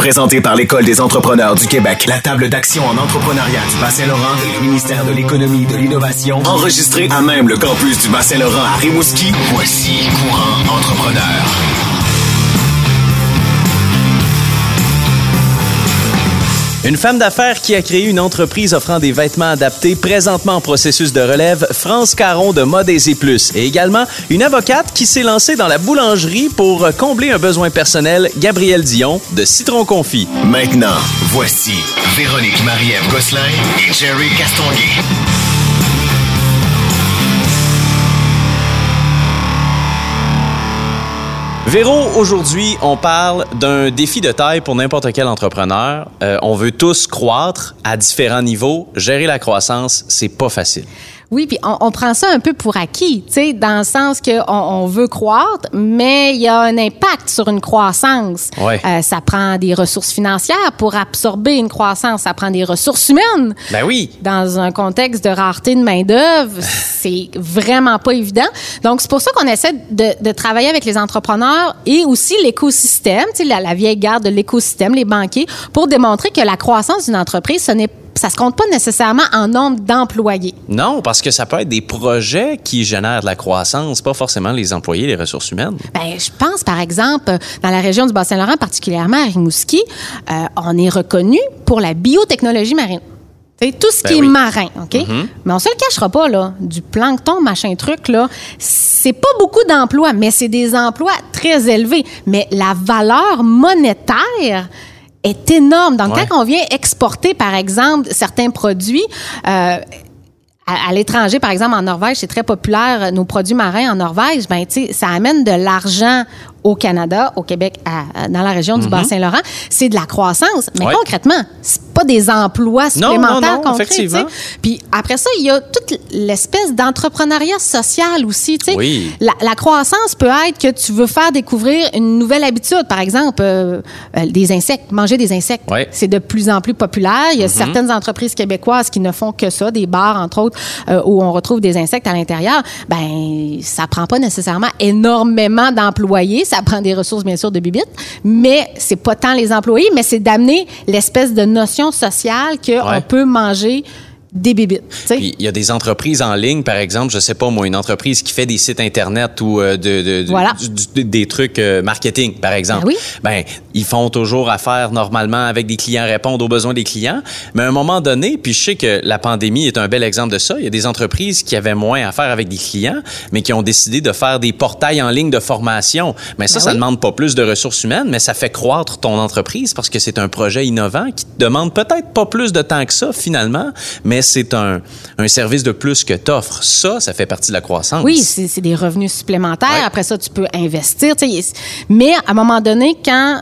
Présenté par l'École des entrepreneurs du Québec, la table d'action en entrepreneuriat du Bas-Saint-Laurent et le ministère de l'Économie et de l'Innovation, enregistré à même le campus du Bas-Saint-Laurent à Rimouski, voici Courant Entrepreneur. Une femme d'affaires qui a créé une entreprise offrant des vêtements adaptés présentement en processus de relève, France Caron de Mode et Plus. Et également une avocate qui s'est lancée dans la boulangerie pour combler un besoin personnel, Gabrielle Dion de Citron Confit. Maintenant, voici Véronique Marie-Ève Gosselin et Jerry Castonguay. Véro, aujourd'hui, on parle d'un défi de taille pour n'importe quel entrepreneur. Euh, on veut tous croître à différents niveaux. Gérer la croissance, c'est pas facile. Oui, puis on, on, prend ça un peu pour acquis, tu sais, dans le sens qu'on on veut croître, mais il y a un impact sur une croissance. Ouais. Euh, ça prend des ressources financières pour absorber une croissance. Ça prend des ressources humaines. Ben oui. Dans un contexte de rareté de main-d'œuvre, c'est vraiment pas évident. Donc, c'est pour ça qu'on essaie de, de, travailler avec les entrepreneurs et aussi l'écosystème, tu sais, la, la vieille garde de l'écosystème, les banquiers, pour démontrer que la croissance d'une entreprise, ce n'est ça se compte pas nécessairement en nombre d'employés. Non, parce que ça peut être des projets qui génèrent de la croissance, pas forcément les employés, les ressources humaines. Ben, je pense, par exemple, dans la région du Bas-Saint-Laurent, particulièrement à Rimouski, euh, on est reconnu pour la biotechnologie marine. T'sais, tout ce Ben qui est marin, OK? Mhm. Mais on se le cachera pas, là. Du plancton, machin truc, là, c'est pas beaucoup d'emplois, mais c'est des emplois très élevés. Mais la valeur monétaire est énorme. Donc, Ouais. quand on vient exporter, par exemple, certains produits, euh, à, à l'étranger, par exemple, en Norvège, c'est très populaire, euh, nos produits marins en Norvège, ben, tu sais, ça amène de l'argent au Canada, au Québec, à- dans la région du Bas-Saint-Laurent. C'est de la croissance. Mais Mhm. Ouais. concrètement, c'est pas des emplois Non, supplémentaires non, non, qu'on sais. Puis après ça, il y a toute l'espèce d'entrepreneuriat social aussi. tu sais. Oui. La, la croissance peut être que tu veux faire découvrir une nouvelle habitude. Par exemple, euh, euh, des insectes, manger des insectes. Ouais. C'est de plus en plus populaire. Mhm. Il y a certaines entreprises québécoises qui ne font que ça, des bars, entre autres, euh, où on retrouve des insectes à l'intérieur. Ben, ça prend pas nécessairement énormément d'employés. Ça prend des ressources, bien sûr, de bibites. Mais c'est pas tant les employés, mais c'est d'amener l'espèce de notion sociale qu'on Ouais. peut manger des il y a des entreprises en ligne, par exemple, je sais pas moi, une entreprise qui fait des sites internet ou euh, de, de- de- Voilà. du- du- des trucs euh, marketing, par exemple. Ben oui. Ben, ils font toujours affaire normalement avec des clients, répondre aux besoins des clients. Mais à un moment donné, puis je sais que la pandémie est un bel exemple de ça. Il y a des entreprises qui avaient moins à faire avec des clients, mais qui ont décidé de faire des portails en ligne de formation. Mais ça, Ben ça oui. demande pas plus de ressources humaines, mais ça fait croître ton entreprise parce que c'est un projet innovant qui te demande peut-être pas plus de temps que ça finalement, mais c'est un, un service de plus que t'offres. Ça, ça fait partie de la croissance. Oui, c'est des revenus supplémentaires. Ouais. Après ça, tu peux investir. tu. Mais à un moment donné, quand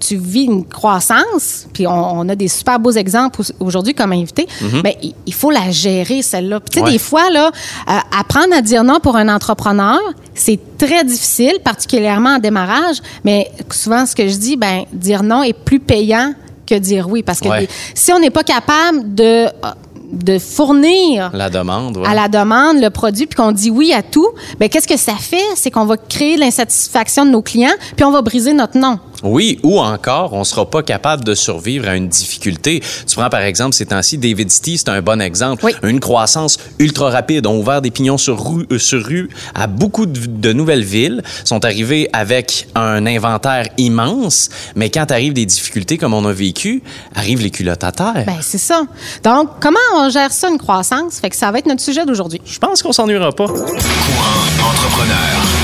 tu vis une croissance, puis on, on a des super beaux exemples au- aujourd'hui comme invité, ben, il, faut la gérer, celle-là. Puis tu sais, Mm-hmm. Ouais. des fois, là, euh, apprendre à dire non pour un entrepreneur, c'est très difficile, particulièrement en démarrage. Mais souvent, ce que je dis, ben, dire non est plus payant que dire oui. Parce que Ouais. des- si on n'est pas capable de, de fournir La demande, ouais. à la demande le produit puis qu'on dit oui à tout, ben qu'est-ce que ça fait? C'est qu'on va créer l'insatisfaction de nos clients puis on va briser notre nom. Oui, ou encore, on sera pas capable de survivre à une difficulté. Tu prends par exemple ces temps-ci, David City, c'est un bon exemple. Oui. Une croissance ultra rapide. On a ouvert des pignons sur rue, euh, sur rue à beaucoup de, de nouvelles villes. sont arrivés avec un inventaire immense, mais quand arrivent des difficultés comme on a vécu, arrivent les culottes à terre. Ben c'est ça. Donc comment on gère ça une croissance? Fait que ça va être notre sujet d'aujourd'hui. Je pense qu'on s'ennuiera pas. Courant entrepreneur.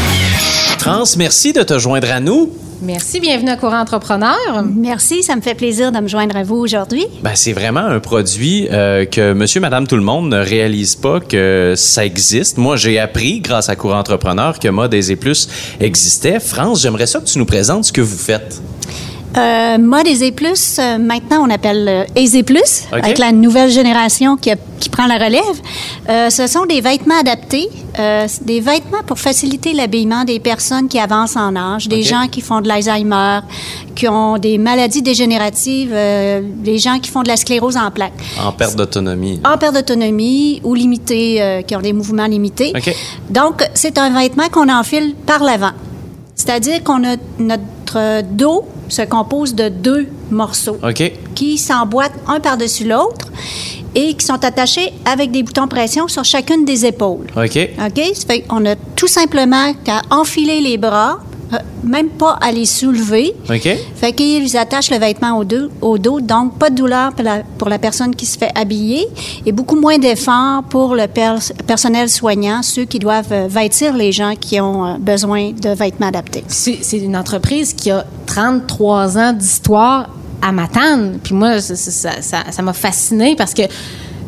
Trans, merci de te joindre à nous. Merci, bienvenue à Courant Entrepreneur. Merci, ça me fait plaisir de me joindre à vous aujourd'hui. Ben, c'est vraiment un produit euh, que monsieur, madame, tout le monde ne réalise pas que ça existe. Moi, j'ai appris, grâce à Courant Entrepreneur, que Mode Aisé Plus existait. France, j'aimerais ça que tu nous présentes ce que vous faites. Euh, Mode Aisé Plus, euh, maintenant on appelle euh, Aisé Plus, OK. avec la nouvelle génération qui, a- qui prend la relève. Euh, ce sont des vêtements adaptés, euh, des vêtements pour faciliter l'habillement des personnes qui avancent en âge, des gens qui font de l'Alzheimer, qui ont des maladies dégénératives, euh, des gens qui font de la sclérose en plaques. En perte d'autonomie. en perte d'autonomie ou limités, euh, qui ont des mouvements limités. OK. Donc, c'est un vêtement qu'on enfile par l'avant. C'est-à-dire qu'on a notre dos se compose de deux morceaux qui s'emboîtent un par-dessus l'autre et qui sont attachés avec des boutons de pression sur chacune des épaules. OK. OK? Ça fait qu'on a tout simplement qu'à enfiler les bras, même pas à les soulever. OK. Fait qu'ils attachent le vêtement au dos, au dos, donc pas de douleur pour la, pour la personne qui se fait habiller et beaucoup moins d'efforts pour le pers- personnel soignant, ceux qui doivent euh, vêtir les gens qui ont euh, besoin de vêtements adaptés. C'est une entreprise qui a 33 ans d'histoire à Matane. Puis moi, ça- ça ça- ça m'a fascinée parce que,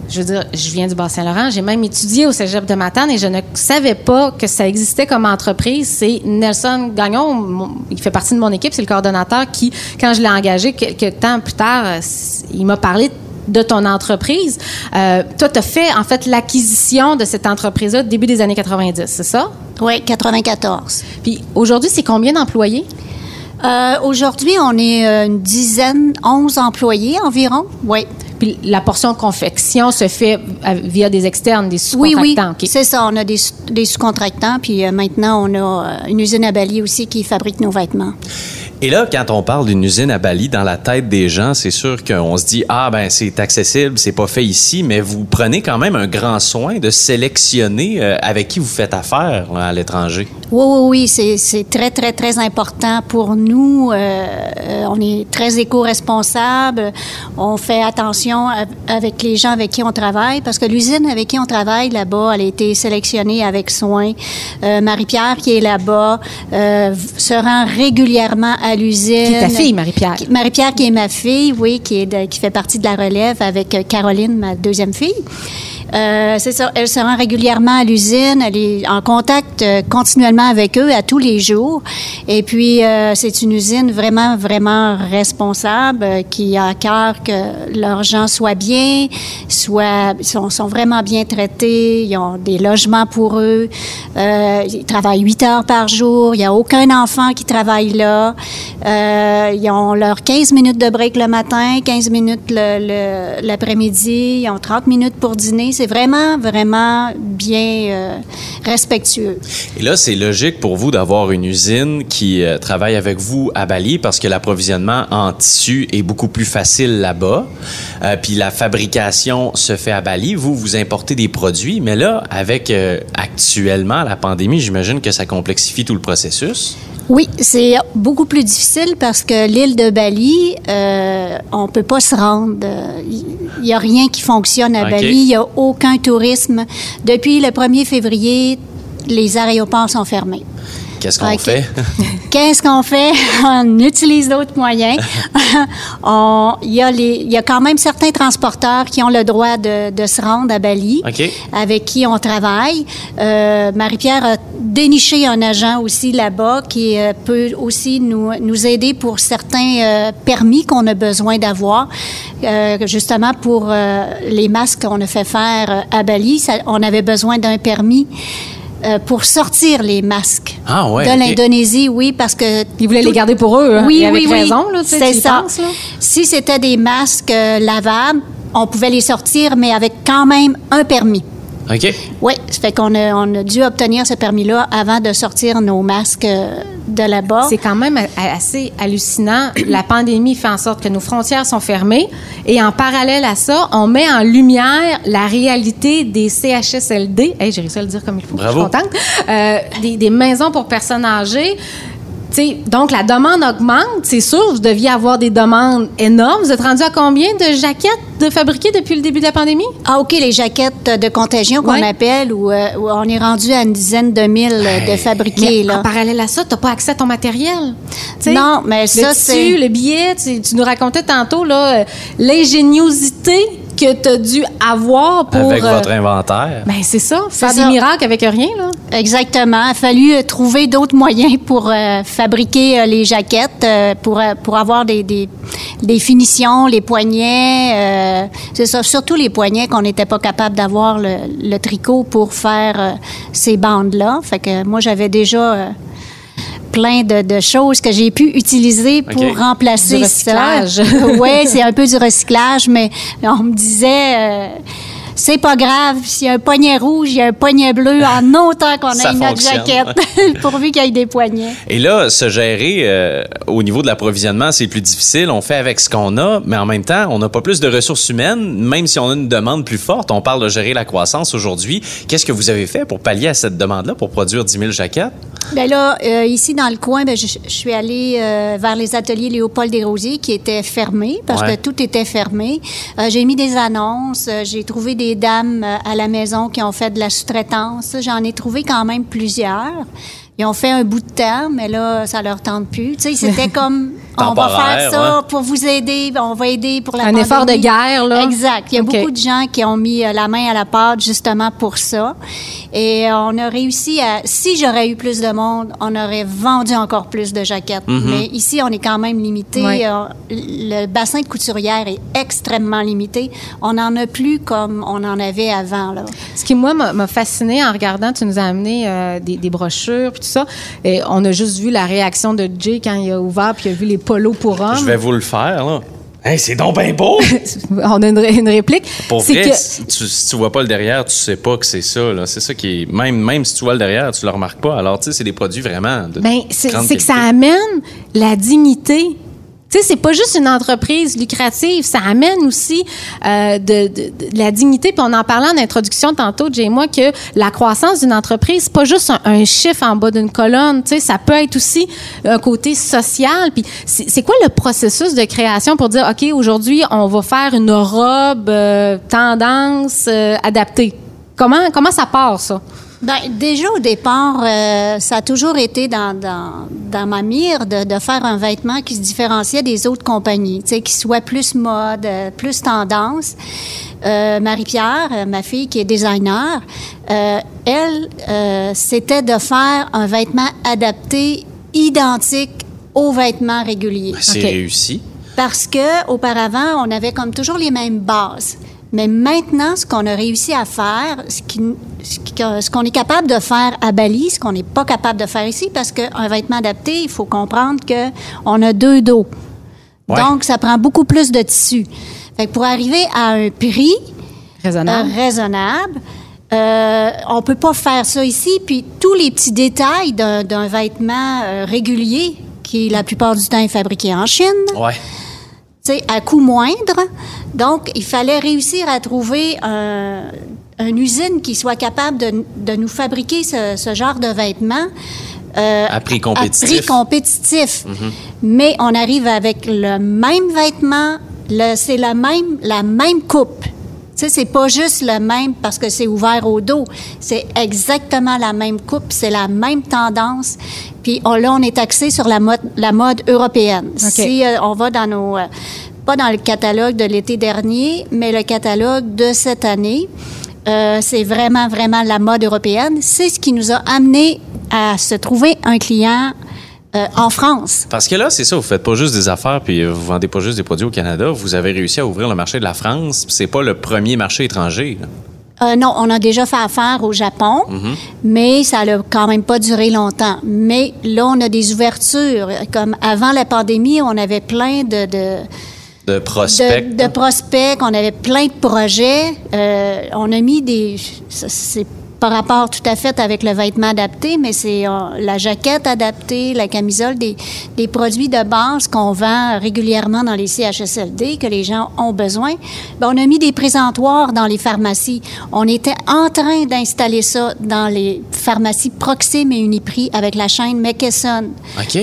je veux dire, je viens du Bas-Saint-Laurent. J'ai même étudié au cégep de Matane et je ne savais pas que ça existait comme entreprise. C'est Nelson Gagnon, mon- il fait partie de mon équipe, c'est le coordonnateur qui, quand je l'ai engagé quelques temps plus tard, euh, il m'a parlé de ton entreprise. Euh, toi, tu as fait, en fait, l'acquisition de cette entreprise-là début des années 90, c'est ça? Oui, 94. Puis aujourd'hui, c'est combien d'employés? Euh, Aujourd'hui, on est une dizaine, 11 employés environ. Oui. Puis la portion confection se fait via des externes, des Oui, sous-contractants. oui, OK. c'est ça. On a des sous-contractants, puis euh, maintenant, on a euh, une usine à Bali aussi qui fabrique nos vêtements. Et là, quand on parle d'une usine à Bali, dans la tête des gens, c'est sûr qu'on se dit ah ben c'est accessible, c'est pas fait ici, mais vous prenez quand même un grand soin de sélectionner euh, avec qui vous faites affaire là, à l'étranger. Oui, oui, oui, c'est, très, très, très important pour nous. Euh, euh, on est très éco-responsable. On fait attention avec les gens avec qui on travaille parce que l'usine avec qui on travaille là-bas, elle a été sélectionnée avec soin. Marie-Pierre qui est là-bas se rend régulièrement à l'usine. Qui est ta fille, Marie-Pierre. Marie-Pierre qui est ma fille, oui, qui, est de- qui fait partie de la relève avec euh, Caroline, ma deuxième fille. Euh, elle se rend régulièrement à l'usine, elle est en contact euh, continuellement avec eux à tous les jours. Et puis, euh, c'est une usine vraiment, vraiment responsable qui a à cœur que leurs gens soient bien, soient, sont, vraiment bien traités, ils ont des logements pour eux, ils travaillent huit heures par jour, il n'y a aucun enfant qui travaille là. Ils ont leurs 15 minutes de break le matin, 15 minutes l'après-midi, ils ont 30 minutes pour dîner. C'est vraiment, vraiment bien euh, respectueux. Et là, c'est logique pour vous d'avoir une usine qui euh, travaille avec vous à Bali parce que l'approvisionnement en tissu est beaucoup plus facile là-bas. Euh, puis la fabrication se fait à Bali. Vous, vous importez des produits, mais là, avec actuellement la pandémie, j'imagine que ça complexifie tout le processus. Oui, c'est beaucoup plus difficile parce que l'île de Bali, euh, on peut pas se rendre. Il n'y a rien qui fonctionne à. Bali. Il n'y a aucun tourisme. Depuis le 1er février, les aéroports sont fermés. Qu'est-ce qu'on fait? Qu'est-ce qu'on fait? On utilise d'autres moyens. Il y, a y quand même certains transporteurs qui ont le droit de, de se rendre à Bali, avec qui on travaille. Euh, Marie-Pierre a déniché un agent aussi là-bas qui euh, peut aussi nous, nous aider pour certains euh, permis qu'on a besoin d'avoir. Justement, pour les masques qu'on a fait faire à Bali, ça- on avait besoin d'un permis. Euh, pour sortir les masques Ah ouais, de l'Indonésie, oui, parce que Ils voulaient les garder pour eux, hein, oui, et avec oui, raison, là, tu sais, c'est ça. penses, là. Si c'était des masques euh, lavables, on pouvait les sortir, mais avec quand même un permis. OK. Oui, ça fait qu'on a, on a dû obtenir ce permis-là avant de sortir nos masques euh, de là-bas. C'est quand même assez hallucinant. La pandémie fait en sorte que nos frontières sont fermées et en parallèle à ça, on met en lumière la réalité des CHSLD. Hey, j'ai réussi à le dire comme il faut. Bravo. Je suis contente. Euh, des, des maisons pour personnes âgées. Donc, la demande augmente, c'est sûr. Vous deviez avoir des demandes énormes. Vous êtes rendu à combien de jaquettes de fabriquées depuis le début de la pandémie? Ah, OK, les jaquettes de contagion qu'on appelle, où, euh, où on est rendu à une dizaine de mille euh, de fabriqués. Mais là. en parallèle à ça, tu n'as pas accès à ton matériel. Non, mais ça, c'est- le billet, tu, tu nous racontais tantôt euh, l'ingéniosité que tu as dû avoir pour. Avec euh, votre inventaire. ben, c'est ça, faire C'est des miracles avec rien. Là. Exactement. Il a fallu euh, trouver d'autres moyens pour euh, fabriquer euh, les jaquettes, euh, pour, euh, pour avoir des, des, des finitions, les poignets. euh, c'est ça, surtout les poignets qu'on n'était pas capable d'avoir le, le tricot pour faire euh, ces bandes-là. Fait que moi, j'avais déjà euh, plein de, de choses que j'ai pu utiliser pour remplacer Du ça. recyclage. oui, c'est un peu du recyclage, mais on me disait... euh, c'est pas grave. S'il y a un poignet rouge, il y a un poignet bleu, en autant qu'on ait notre jaquette, pourvu qu'il y ait des poignets. Et là, se gérer euh, au niveau de l'approvisionnement, c'est plus difficile. On fait avec ce qu'on a, mais en même temps, on n'a pas plus de ressources humaines, même si on a une demande plus forte. On parle de gérer la croissance aujourd'hui. Qu'est-ce que vous avez fait pour pallier à cette demande-là, pour produire 10 000 jaquettes? Ben là, euh, ici dans le coin, ben, je, je suis allée euh, vers les ateliers Léopold Desrosiers qui étaient fermés parce Ouais. que tout était fermé. J'ai mis des annonces, j'ai trouvé des dames euh, à la maison qui ont fait de la sous-traitance. J'en ai trouvé quand même plusieurs. Ils ont fait un bout de temps, mais là, ça leur tente plus. Tu sais, c'était comme, on va faire ça ouais. pour vous aider, on va aider pour la Un effort de guerre, là. Exact. Il y a beaucoup de gens qui ont mis euh, la main à la pâte justement pour ça. Et euh, on a réussi à... Si j'aurais eu plus de monde, on aurait vendu encore plus de jaquettes. Mais ici, on est quand même limité. Euh, le bassin de couturière est extrêmement limité. On n'en a plus comme on en avait avant. Là. Ce qui, moi, m'a m'a fasciné en regardant, tu nous as amené euh, des, des brochures puis tout ça. Et on a juste vu la réaction de Jay quand il a ouvert puis il a vu les polos pour hommes. Je vais vous le faire, là. Hey, c'est donc bien beau! On a une, ré- une réplique. Pour C'est vrai, que- si, tu, si tu vois pas le derrière, tu sais pas que c'est ça. C'est ça qui est. Même, même si tu vois le derrière, tu le remarques pas. Alors, tu sais, c'est des produits vraiment de. Ben, c'est que ça amène la dignité. C'est pas juste une entreprise lucrative, ça amène aussi euh, de, la dignité. Puis on en parlait en introduction tantôt, Jay et moi, que la croissance d'une entreprise, c'est pas juste un, chiffre en bas d'une colonne. Tu sais, ça peut être aussi un côté social. Puis c'est c'est quoi le processus de création pour dire, ok, aujourd'hui, on va faire une robe euh, tendance euh, adaptée? Comment comment ça part ça? Ben, déjà au départ, euh, ça a toujours été dans, dans, dans ma mire de, de faire un vêtement qui se différenciait des autres compagnies, tu sais, qui soit plus mode, euh, plus tendance. Euh, Marie-Pierre, ma fille qui est designer, euh, elle, euh, c'était de faire un vêtement adapté, identique aux vêtements réguliers. C'est Ok. réussi. Parce que auparavant, on avait comme toujours les mêmes bases. Mais maintenant, ce qu'on a réussi à faire, ce qu'on est capable de faire à Bali, ce qu'on n'est pas capable de faire ici, parce qu'un vêtement adapté, il faut comprendre que on a deux dos. Ouais. Donc, ça prend beaucoup plus de tissu. Fait que pour arriver à un prix Raisonnable. euh, raisonnable, euh, on peut pas faire ça ici. Puis tous les petits détails d'un d'un vêtement euh, régulier, qui la plupart du temps est fabriqué en Chine, Ouais. À coût moindre. Donc, il fallait réussir à trouver un- une usine qui soit capable de, de nous fabriquer ce, ce genre de vêtements. euh, À prix À compétitif. compétitif. Mais on arrive avec le même vêtement, c'est la même, la même coupe. Sais, c'est pas juste le même parce que c'est ouvert au dos. C'est exactement la même coupe, c'est la même tendance. Puis on- là, on est axé sur la mode, la mode européenne. Si euh, on va dans nos... euh, pas dans le catalogue de l'été dernier, mais le catalogue de cette année, euh, c'est vraiment, vraiment la mode européenne. C'est ce qui nous a amené à se trouver un client euh, en France. Parce que là, c'est ça, vous faites pas juste des affaires puis euh, vous vendez pas juste des produits au Canada. Vous avez réussi à ouvrir le marché de la France. puis C'est pas le premier marché étranger. là. Euh, non, on a déjà fait affaire au Japon, mais ça n'a quand même pas duré longtemps. Mais là, on a des ouvertures. Comme avant la pandémie, on avait plein de, de, De prospect. de, de prospects, on avait plein de projets. Euh, on a mis des... C'est par rapport tout à fait avec le vêtement adapté, mais c'est euh, la jaquette adaptée, la camisole, des, des produits de base qu'on vend régulièrement dans les CHSLD, que les gens ont besoin. Ben, on a mis des présentoirs dans les pharmacies. On était en train d'installer ça dans les pharmacies Proxime et Uniprix avec la chaîne McKesson.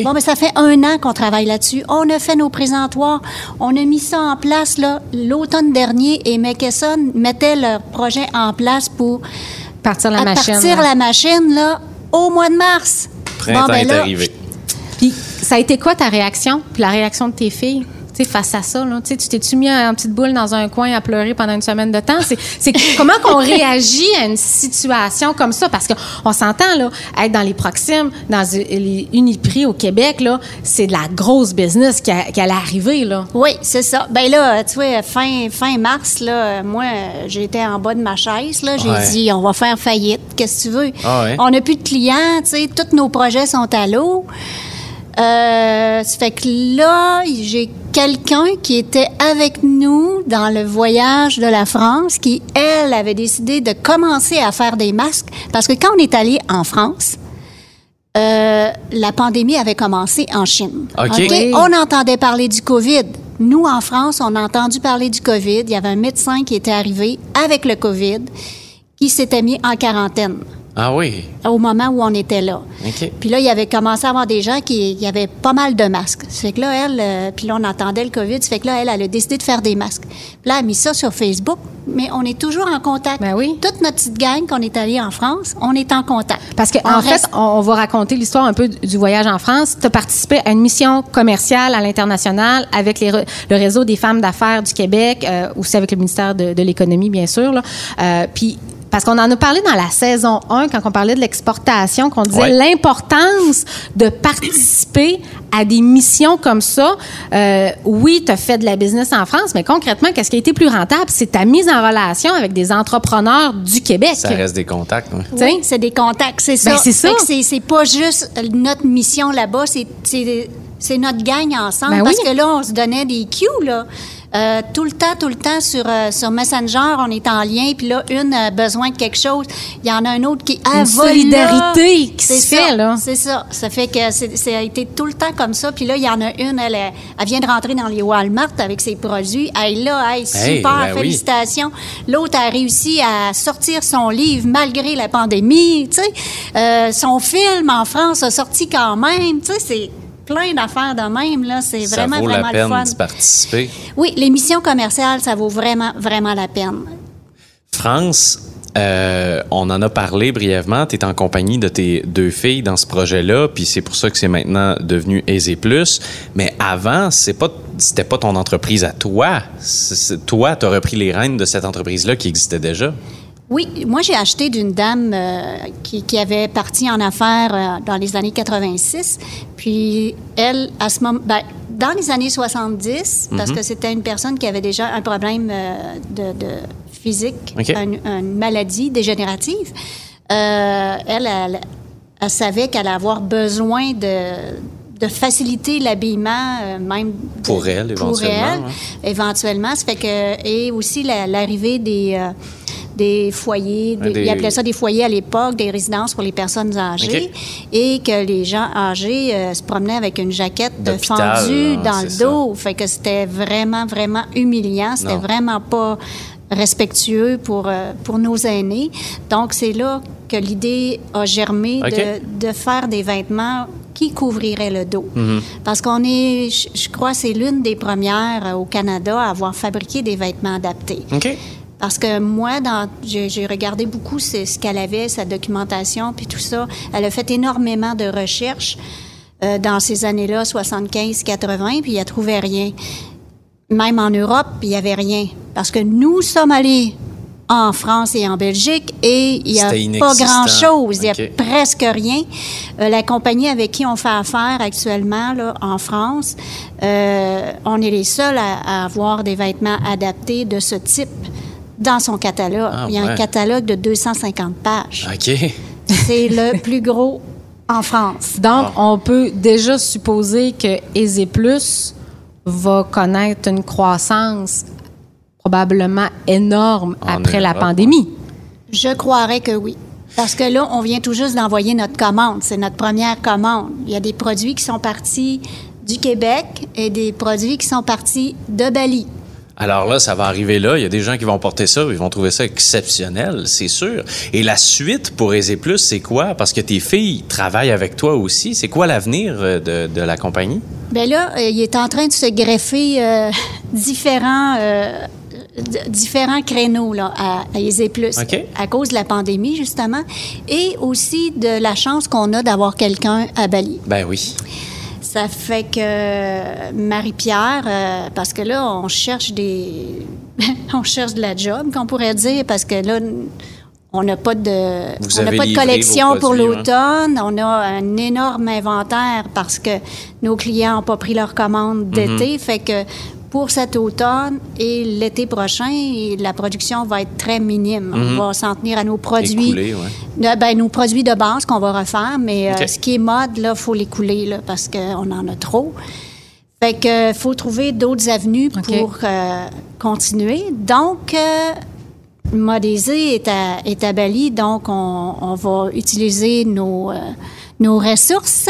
Bon, ben, ça fait un an qu'on travaille là-dessus. On a fait nos présentoirs. On a mis ça en place là, l'automne dernier et McKesson mettait leur projet en place pour Partir la à machine. partir là. la machine là, au mois de mars. Printemps Bon, ben est là, arrivé. Puis, ça a été quoi ta réaction? Puis la réaction de tes filles? Sais, face à ça, là, tu t'es-tu mis en petite boule dans un coin à pleurer pendant une semaine de temps? C'est, c'est comment qu'on réagit à une situation comme ça? Parce qu'on s'entend, là, être dans les proximes, dans les Uniprix au Québec, là, c'est de la grosse business qui, a- qui allait arriver, là. Oui, c'est ça. Ben là, tu vois, fin, fin mars, là, moi, j'étais en bas de ma chaise. Là, j'ai Ouais. dit, on va faire faillite. Qu'est-ce que tu veux? Ah ouais. On n'a plus de clients, tu sais, tous nos projets sont à l'eau. Euh, ça fait que là, j'ai quelqu'un qui était avec nous dans le voyage de la France, qui, elle, avait décidé de commencer à faire des masques. Parce que quand on est allé en France, euh, la pandémie avait commencé en Chine. OK. On entendait parler du COVID. Nous, en France, on a entendu parler du COVID. Il y avait un médecin qui était arrivé avec le COVID, qui s'était mis en quarantaine Ah oui. au moment où on était là. OK. Puis là, il y avait commencé à avoir des gens qui y avait pas mal de masques. Ça fait que là, elle, euh, puis là, on entendait le COVID. Ça fait que là, elle, elle a décidé de faire des masques. Puis là, elle a mis ça sur Facebook, mais on est toujours en contact. Ben oui. Toute notre petite gang qu'on est allé en France, on est en contact. Parce qu'en en fait, reste- on, on va raconter l'histoire un peu du voyage en France. Tu as participé à une mission commerciale à l'international avec les le réseau des femmes d'affaires du Québec, euh, aussi avec le ministère de, de l'Économie, bien sûr. Là. Euh, puis, parce qu'on en a parlé dans la saison 1, quand on parlait de l'exportation, qu'on disait Ouais. l'importance de participer à des missions comme ça. Euh, oui, tu as fait de la business en France, mais concrètement, qu'est-ce qui a été plus rentable? C'est ta mise en relation avec des entrepreneurs du Québec. Ça reste des contacts. Oui, c'est des contacts, c'est ça. Ben, c'est ça. Fait que c'est- C'est pas juste notre mission là-bas, c'est- c'est c'est notre gang ensemble. Ben parce oui. que là, on se donnait des cues, là. Euh, tout le temps, tout le temps sur, euh, sur Messenger, on est en lien, puis là, une a besoin de quelque chose, il y en a un autre qui ah, Une va là. solidarité qui C'est se ça, fait, là. C'est ça. Ça fait que c'est- ça a été tout le temps comme ça. Puis là, il y en a une, elle, elle, elle vient de rentrer dans les Walmart avec ses produits. Elle là, hey, super, Hey, ben oui. félicitations. L'autre a réussi à sortir son livre malgré la pandémie, tu sais. Euh, son film en France a sorti quand même, tu sais, c'est plein d'affaires de même, là. C'est Ça vraiment, vaut vraiment la le fun. peine d'y participer. Oui, les missions commerciales, ça vaut vraiment, vraiment la peine. France, euh, on en a parlé brièvement. Tu es en compagnie de tes deux filles dans ce projet-là, puis c'est pour ça que c'est maintenant devenu Aisé Plus. Mais avant, c'est pas, c'était pas ton entreprise à toi. C'est- toi, tu as repris les rênes de cette entreprise-là qui existait déjà. Oui, moi j'ai acheté d'une dame euh, qui, qui avait parti en affaires euh, dans les années 86. Puis elle, à ce moment, ben, dans les années 70, parce Mhm. que c'était une personne qui avait déjà un problème euh, de, de physique, un- une maladie dégénérative. Elle, elle, elle savait qu'elle allait avoir besoin de de faciliter l'habillement, euh, même de- Pour elle, pour éventuellement, elle, ouais. éventuellement. Ça fait que et aussi la- l'arrivée des euh, des foyers, des, Des- ils appelaient ça des foyers à l'époque, des résidences pour les personnes âgées, et que les gens âgés euh, se promenaient avec une jaquette de D'hôpital, fendue dans le ça. dos. Fait que c'était vraiment, vraiment humiliant. C'était vraiment pas respectueux pour, euh, pour nos aînés. Donc, c'est là que l'idée a germé de, de faire des vêtements qui couvriraient le dos. Mm-hmm. Parce qu'on est, je, je crois, c'est l'une des premières euh, au Canada à avoir fabriqué des vêtements adaptés. OK. Parce que moi, dans, j'ai, j'ai regardé beaucoup ce, ce qu'elle avait, sa documentation, puis tout ça. Elle a fait énormément de recherches euh, dans ces années-là, 75-80, puis elle trouvait rien. Même en Europe, il n'y avait rien. Parce que nous sommes allés en France et en Belgique et il n'y a pas grand-chose. Il n'y a presque rien. Euh, la compagnie avec qui on fait affaire actuellement là, en France, euh, on est les seuls à, à avoir des vêtements adaptés de ce type dans son catalogue. Ah, Il y a ouais. un catalogue de 250 pages. OK. C'est le plus gros en France. Donc, on peut déjà supposer que Aisé Plus va connaître une croissance probablement énorme En après la pandémie. Je croirais que oui. Parce que là, on vient tout juste d'envoyer notre commande. C'est notre première commande. Il y a des produits qui sont partis du Québec et des produits qui sont partis de Bali. Alors là, ça va arriver là. Il y a des gens qui vont porter ça, ils vont trouver ça exceptionnel, c'est sûr. Et la suite pour Aisé Plus, c'est quoi? Parce que tes filles travaillent avec toi aussi. C'est quoi l'avenir euh, de, de la compagnie? Bien là, euh, il est en train de se greffer euh, différents, euh, créneaux là, à, à Aisé Plus à cause de la pandémie, justement, et aussi de la chance qu'on a d'avoir quelqu'un à Bali. Ben oui. Ça fait que Marie-Pierre, euh, parce que là, on cherche des. on cherche de la job, qu'on pourrait dire, parce que là, on n'a pas de, Vous on n'a pas de collection pour produits, l'automne. On a un énorme inventaire parce que nos clients n'ont pas pris leur commande d'été. Fait que pour cet automne et l'été prochain, la production va être très minime. On va s'en tenir à nos produits, Écoulé, ouais. Ben, nos produits de base qu'on va refaire, mais euh, ce qui est mode, là, faut l'écouler là, parce qu'on en a trop. Fait que faut trouver d'autres avenues pour euh, continuer. Donc, euh, Modésé est à, est à Bali, donc on, on va utiliser nos, euh, nos ressources.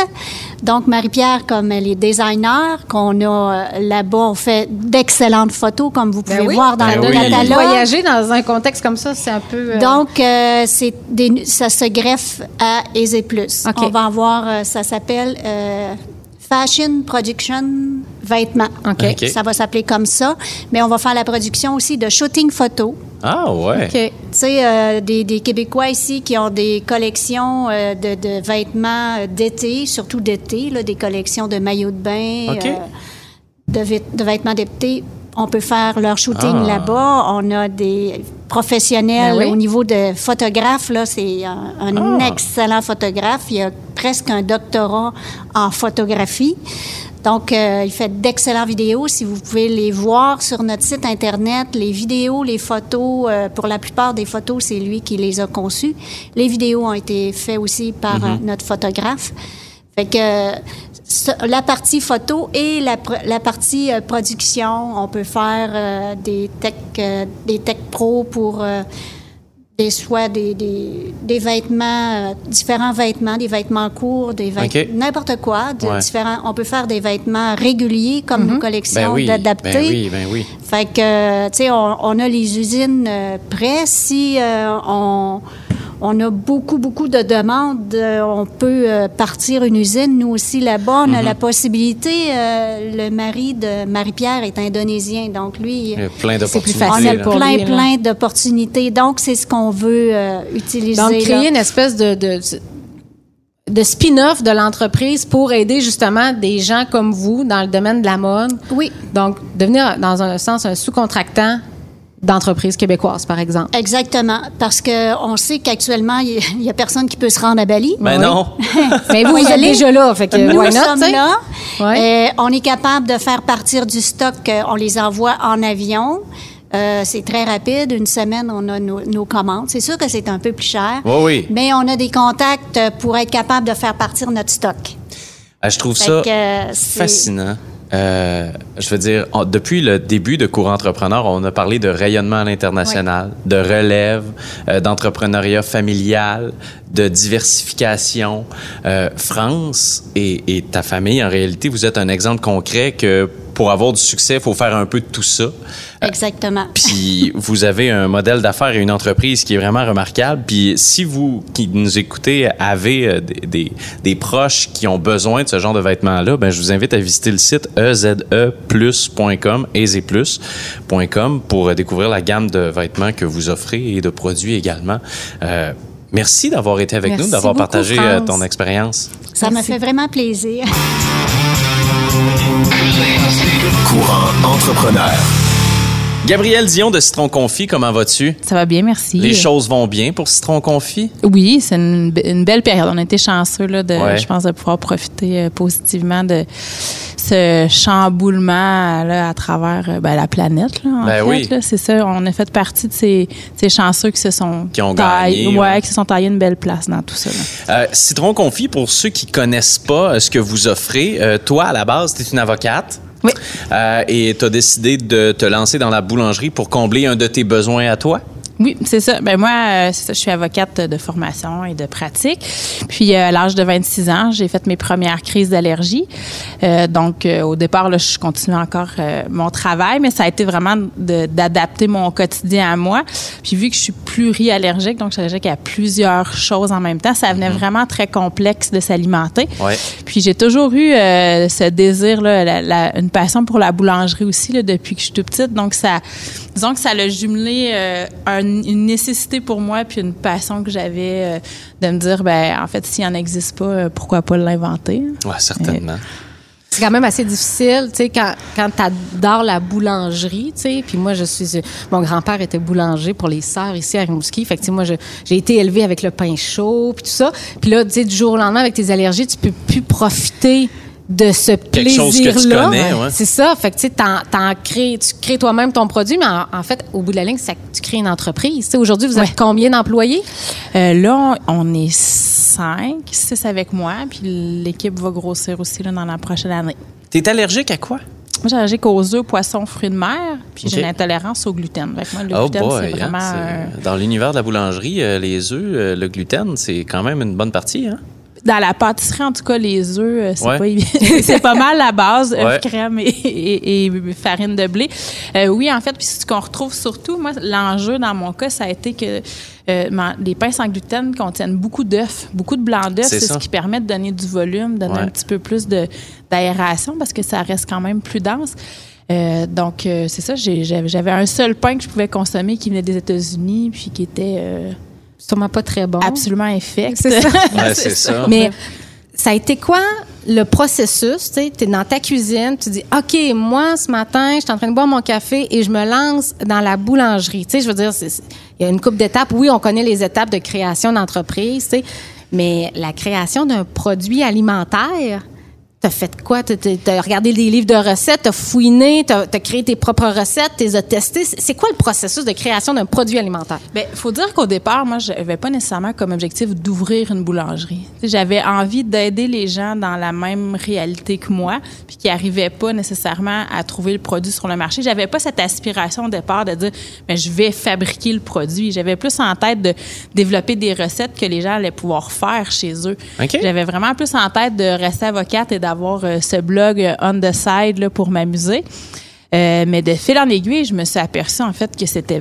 Donc, Marie-Pierre, comme elle est designer, qu'on a euh, là-bas, on fait d'excellentes photos, comme vous pouvez Ben oui. voir dans Ben le oui. catalogue. Voyager dans un contexte comme ça, c'est un peu. euh, Donc, euh, c'est des- ça se greffe à Aisé Plus. OK. On va avoir, euh, ça s'appelle euh, Fashion Production Vêtements. OK. OK. Ça va s'appeler comme ça. Mais on va faire la production aussi de shooting photo. Ah, ouais. OK. Tu sais, euh, des, des Québécois ici qui ont des collections euh, de, de vêtements euh, d'été, surtout d'été, là, des collections de maillots de bain, euh, de vêtements d'été. On peut faire leur shooting Ah. là-bas. On a des professionnels Ben oui. au niveau de photographes. Là, c'est un, un Ah. excellent photographe. Il a presque un doctorat en photographie. Donc, euh, il fait d'excellentes vidéos. Si vous pouvez les voir sur notre site Internet, les vidéos, les photos, euh, pour la plupart des photos, c'est lui qui les a conçues. Les vidéos ont été faites aussi par euh, notre photographe. Fait que la partie photo et la, pr- la partie euh, production, on peut faire euh, des tech, euh, des tech pro pour euh, des soit des, des, des vêtements, euh, différents vêtements, des vêtements courts, des vêtements, n'importe quoi, de Ouais. différents. On peut faire des vêtements réguliers comme nos collections Ben oui. d'adaptés. Ben oui, ben oui. Fait que, tu sais, on, on a les usines euh, prêtes. Si euh, on, on a beaucoup, beaucoup de demandes, euh, on peut euh, partir une usine. Nous aussi, là-bas, on a la possibilité. euh, le mari de Marie-Pierre est indonésien, donc lui... Il y a plein C'est plus d'opportunités. On facile a pour plein, lui, plein d'opportunités. Donc, c'est ce qu'on veut euh, utiliser. Donc, là. créer une espèce de, de, de spin-off de l'entreprise pour aider justement des gens comme vous dans le domaine de la mode. Oui, Donc, devenir, dans un sens, un sous-contractant d'entreprises québécoises, par exemple. exactement. Parce que on sait qu'actuellement, il n'y a personne qui peut se rendre à Bali. Ben Oui. non. Mais vous, vous êtes déjà là, fait que Nous why not, sommes là. Ouais. Euh, on est capable de faire partir du stock. on les envoie en avion. Euh, c'est très rapide. Une semaine, on a nos, nos commandes. C'est sûr que c'est un peu plus cher. Oui, oui. Mais on a des contacts pour être capable de faire partir notre stock. Ah, je trouve Fait ça que, euh, fascinant. Euh, je veux dire, on- depuis le début de Cours Entrepreneur, on a parlé de rayonnement à l'international, de relève, euh, d'entrepreneuriat familial, de diversification. Euh, France et, et ta famille, en réalité, vous êtes un exemple concret que pour avoir du succès, il faut faire un peu de tout ça. Exactement. Puis vous avez un modèle d'affaires et une entreprise qui est vraiment remarquable. Puis si vous qui nous écoutez avez euh, des, des- des proches qui ont besoin de ce genre de vêtements-là, ben je vous invite à visiter le site E ezeplus.com, ezeplus.com pour euh, découvrir la gamme de vêtements que vous offrez et de produits également. Euh, merci d'avoir été avec Merci nous, d'avoir partagé euh, France. ton expérience. Ça me fait vraiment plaisir. Courant entrepreneur. Gabriel Dion de Citron Confit, comment vas-tu? Ça va bien, merci. Les choses vont bien pour Citron Confit? Oui, c'est une, be- une belle période. On a été chanceux, là, de, Ouais. je pense, de pouvoir profiter euh, positivement de ce chamboulement là, à travers euh, ben, la planète. Là, en Ben fait, oui. c'est ça. On a fait partie de ces, ces chanceux qui se sont Qui ont taillés- gagné, ouais, ouais. qui se sont taillés une belle place dans tout ça. Euh, Citron Confit, pour ceux qui connaissent pas ce que vous offrez, euh, toi, à la base, tu es une avocate. Oui. Euh, et tu décidé de te lancer dans la boulangerie pour combler un de tes besoins à toi? Oui, c'est ça. Ben moi, euh, ça, je suis avocate de formation et de pratique. Puis euh, à l'âge de 26 ans, j'ai fait mes premières crises d'allergie. Euh, donc euh, au départ, là, je continue encore euh, mon travail, mais ça a été vraiment d'adapter mon quotidien à moi. Puis vu que je suis pluriallergique, donc je suis allergique à plusieurs choses en même temps, ça venait vraiment très complexe de s'alimenter. Ouais. Puis j'ai toujours eu euh, ce désir, là, la- la- une passion pour la boulangerie aussi là, depuis que je suis toute petite. Donc ça, disons que ça l'a jumelé euh, un- une nécessité pour moi puis une passion que j'avais euh, de me dire, ben en fait, s'il en existe pas, euh, pourquoi pas l'inventer? Ouais, certainement. C'est quand même assez difficile, tu sais, quand, quand tu adores la boulangerie, tu sais. Puis moi, je suis. Mon grand-père était boulanger pour les sœurs ici à Rimouski. Fait que, tu sais, moi, j'ai été élevée avec le pain chaud, puis tout ça. Puis là, tu sais, du jour au lendemain, avec tes allergies, tu peux plus profiter de ce plaisir-là. ouais. C'est ça. Fait que tu sais, t'en- t'en crées, tu crées toi-même ton produit, mais en, en fait, au bout de la ligne, tu crées une entreprise. Tu sais, Aujourd'hui, vous Ouais. êtes combien d'employés? Euh, là, on, on est cinq, six avec moi, puis l'équipe va grossir aussi là, dans la prochaine année. T'es allergique à quoi? Moi, j'ai allergique aux œufs, poissons, fruits de mer, puis j'ai une intolérance au gluten. Fait que moi, le Oh gluten, boy, c'est hein, vraiment... c'est- un- Dans l'univers de la boulangerie, euh, les œufs, euh, le gluten, c'est quand même une bonne partie. Hein? Dans la pâtisserie, en tout cas, les œufs, euh, c'est Ouais. pas évident. c'est pas mal la base, œufs, Ouais. crème et, et- et farine de blé. Euh, oui, en fait, puis ce qu'on retrouve surtout, moi, l'enjeu dans mon cas, ça a été que euh, les pains sans gluten contiennent beaucoup d'œufs, beaucoup de blanc d'œufs. C'est ce qui permet de donner du volume, donner Ouais. un petit peu plus de- d'aération parce que ça reste quand même plus dense. Euh, donc, euh, c'est ça, j'avais j'avais un seul pain que je pouvais consommer qui venait des États-Unis puis qui était Sûrement pas très bon. absolument infect. C'est ça. Ouais, c'est ça. Mais ça a été quoi le processus? Tu es dans ta cuisine, tu dis, OK, moi, ce matin, je suis en train de boire mon café et je me lance dans la boulangerie. Tu sais, je veux dire, il y a une coupe d'étapes. Oui, on connaît les étapes de création d'entreprise, tu sais, mais la création d'un produit alimentaire, T'as fait quoi? T'as- T'as t'as regardé des livres de recettes, t'as fouiné, t'as as créé tes propres recettes, t'es as testées. C'est quoi le processus de création d'un produit alimentaire? Ben, faut dire qu'au départ, moi, j'avais pas nécessairement comme objectif d'ouvrir une boulangerie. J'avais envie d'aider les gens dans la même réalité que moi, puis qui arrivaient pas nécessairement à trouver le produit sur le marché. J'avais pas cette aspiration au départ de dire, ben, je vais fabriquer le produit. J'avais plus en tête de développer des recettes que les gens allaient pouvoir faire chez eux. OK. J'avais vraiment plus en tête de rester avocate et d'avoir euh, ce blog euh, on the side là, pour m'amuser. Euh, mais de fil en aiguille, je me suis aperçue en fait que c'était un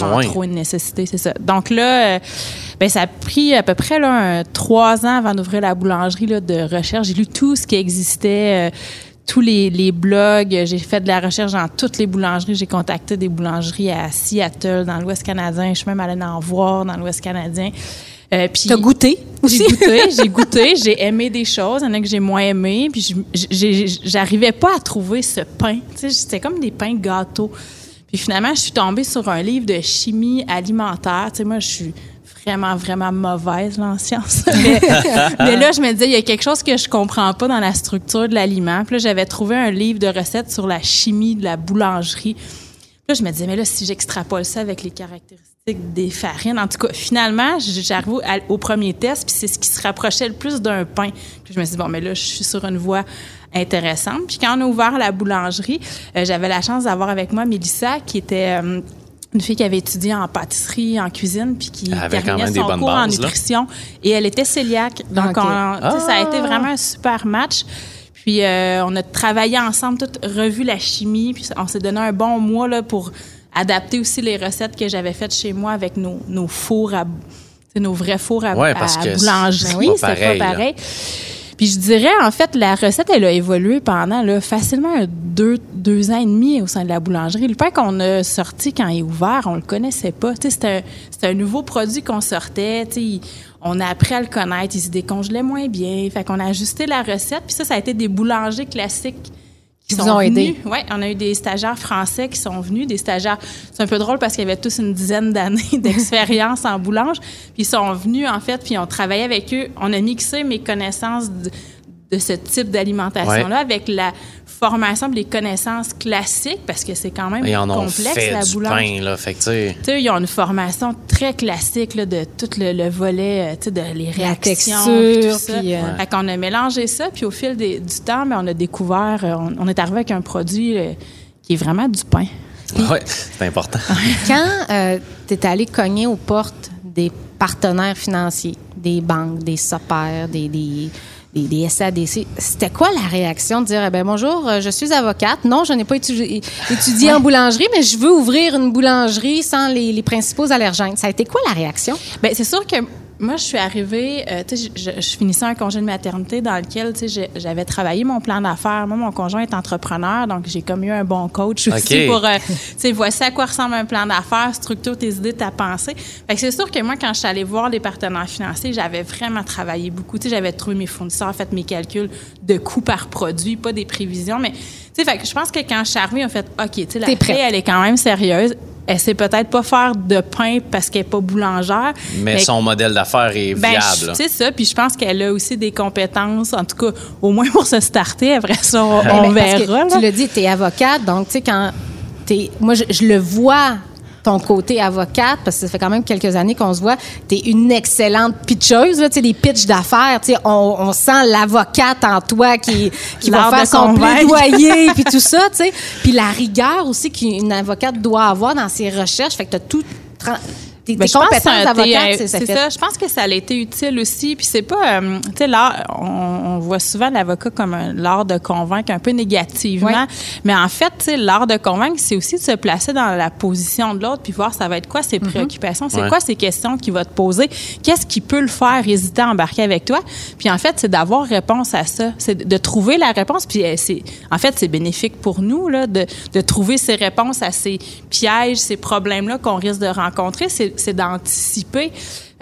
vraiment trop une nécessité, c'est ça. Donc là, euh, ben, ça a pris à peu près là, un- trois ans avant d'ouvrir la boulangerie là, de recherche. J'ai lu tout ce qui existait. euh, tous les, les blogs, j'ai fait de la recherche dans toutes les boulangeries. J'ai contacté des boulangeries à Seattle, dans l'Ouest canadien. Je suis même allée en voir dans l'Ouest canadien. Euh, puis- T'as goûté aussi? j'ai goûté, j'ai goûté, j'ai aimé des choses, il y en a que j'ai moins aimé, puis j'arrivais pas à trouver ce pain. C'était comme des pains gâteaux. Puis finalement, je suis tombée sur un livre de chimie alimentaire. Tu sais, moi, je suis vraiment, vraiment mauvaise là, en sciences. mais, mais là, je me disais, il y a quelque chose que je comprends pas dans la structure de l'aliment. Puis là, j'avais trouvé un livre de recettes sur la chimie de la boulangerie. Là, je me disais, mais là, si j'extrapole ça avec les caractéristiques des farines, en tout cas, finalement, j'arrive au, premier test, puis c'est ce qui se rapprochait le plus d'un pain. Puis je me suis dit, bon, mais là, je suis sur une voie intéressante. Puis quand on a ouvert la boulangerie, euh, j'avais la chance d'avoir avec moi Mélissa, qui était euh, une fille qui avait étudié en pâtisserie, en cuisine, puis qui avait quand terminait son cours en là. nutrition. Et elle était cœliaque. Donc, on- ça a été Ah! vraiment un super match. Puis euh, on a travaillé ensemble, tout revu la chimie, puis on s'est donné un bon mois là, pour adapter aussi les recettes que j'avais faites chez moi avec nos, nos fours à nos vrais fours à, Ouais, parce à que boulangerie, c'est pas c'est pareil, pas pareil. Puis je dirais, en fait, la recette, elle a évolué pendant là, facilement deux, deux ans et demi au sein de la boulangerie. Le pain qu'on a sorti quand il est ouvert, on le connaissait pas. C'était un, nouveau produit qu'on sortait. On a appris à le connaître. Il se décongelait moins bien. Fait qu'on a ajusté la recette. Puis ça, ça a été des boulangers classiques Qui vous ont aidé. Oui, on a eu des stagiaires français qui sont venus, des stagiaires. C'est un peu drôle parce qu'ils avaient tous une dizaine d'années d'expérience en boulange. Puis ils sont venus, en fait, puis on travaillait avec eux. On a mixé mes connaissances de, de ce type d'alimentation-là avec la formation et les connaissances classiques parce que c'est quand même Ils en ont complexe, fait la du boulange. pain, là. Fait que, tu sais, Tu sais, ils ont une formation très classique là, de tout le, le volet, euh, tu sais, de les La réactions, texture, puis tout ça. puis, euh, Fait qu'on a mélangé ça, puis au fil des- du temps, ben, on a découvert, euh, on, on est arrivé avec un produit euh, qui est vraiment du pain. ouais, c'est important. Quand tu es allé cogner aux portes des partenaires financiers, des banques, des SOPER, des, des, des, des SADC, c'était quoi la réaction de dire eh ben bonjour, euh, je suis avocate? Non, je n'ai pas étudié, étudié en boulangerie, mais je veux ouvrir une boulangerie sans les, les principaux allergènes. Ça a été quoi la réaction? Bien, c'est sûr que moi, je suis arrivée, euh, tu sais, je, je- je finissais un congé de maternité dans lequel, tu sais, j'ai- j'avais travaillé mon plan d'affaires. Moi, mon conjoint est entrepreneur, donc j'ai comme eu un bon coach aussi pour, euh, tu sais, voici à quoi ressemble un plan d'affaires, structure tes idées, ta pensée. Fait que c'est sûr que moi, quand je suis allée voir les partenaires financiers, j'avais vraiment travaillé beaucoup. Tu sais, j'avais trouvé mes fournisseurs, fait mes calculs de coûts par produit, pas des prévisions, mais tu sais, fait que je pense que quand je suis arrivée, on fait, OK, tu sais, la clé, elle est quand même sérieuse. elle sait peut-être pas faire de pain parce qu'elle est pas boulangère. Mais, son modèle d'affaires est ben, viable. C'est ça. Puis je pense qu'elle a aussi des compétences, en tout cas, au moins pour se starter. Après ça, on, Ben, on parce que verra. Tu l'as dit, tu es avocate, donc tu sais, quand t'es. Moi, je, je le vois ton côté avocate, parce que ça fait quand même quelques années qu'on se voit, tu es une excellente pitcheuse, là, tu sais, des pitchs d'affaires, tu sais, on, on sent l'avocate en toi qui, qui va faire son convaincre. plaidoyer, puis tout ça, tu sais. Puis la rigueur aussi qu'une avocate doit avoir dans ses recherches, fait que tu as tout... Tes, Ben, tes je pense que compétences ça a été, d'avocate, euh, c'est ça. Je pense que ça a été utile aussi. Puis c'est pas, euh, tu sais, là, on, on voit souvent l'avocat comme un, l'art de convaincre un peu négativement. Mais en fait, tu sais, l'art de convaincre, c'est aussi de se placer dans la position de l'autre puis voir ça va être quoi ses préoccupations, c'est Ouais. quoi ses questions qu'il va te poser, qu'est-ce qui peut le faire hésiter à embarquer avec toi. Puis en fait, c'est d'avoir réponse à ça, c'est de trouver la réponse. Puis euh, c'est, en fait, c'est bénéfique pour nous là, de, de trouver ces réponses à ces pièges, ces problèmes-là qu'on risque de rencontrer. C'est, c'est d'anticiper.